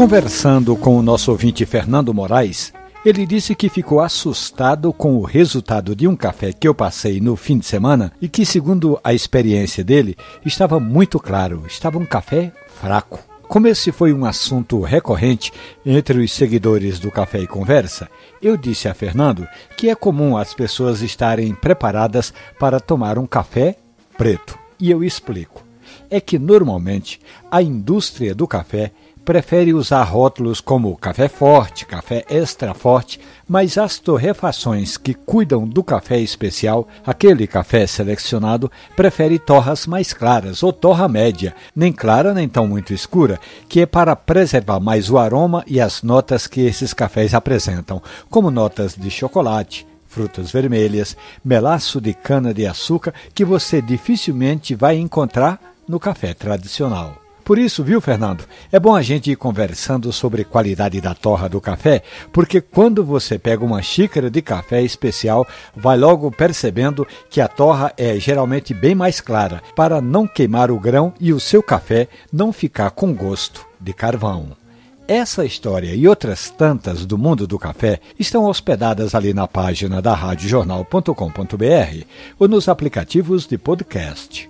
Conversando com o nosso ouvinte Fernando Moraes, ele disse que ficou assustado com o resultado de um café que eu passei no fim de semana e que, segundo a experiência dele, estava muito claro, estava um café fraco. Como esse foi um assunto recorrente entre os seguidores do Café e Conversa, eu disse a Fernando que é comum as pessoas estarem preparadas para tomar um café preto. E eu explico. É que normalmente a indústria do café prefere usar rótulos como café forte, café extra forte, mas as torrefações que cuidam do café especial, aquele café selecionado, prefere torras mais claras ou torra média, nem clara nem tão muito escura, que é para preservar mais o aroma e as notas que esses cafés apresentam, como notas de chocolate, frutas vermelhas, melaço de cana de açúcar que você dificilmente vai encontrar no café tradicional. Por isso, viu, Fernando? É bom a gente ir conversando sobre qualidade da torra do café, porque quando você pega uma xícara de café especial, vai logo percebendo que a torra é geralmente bem mais clara, para não queimar o grão e o seu café não ficar com gosto de carvão. Essa história e outras tantas do mundo do café estão hospedadas ali na página da radiojornal.com.br ou nos aplicativos de podcast.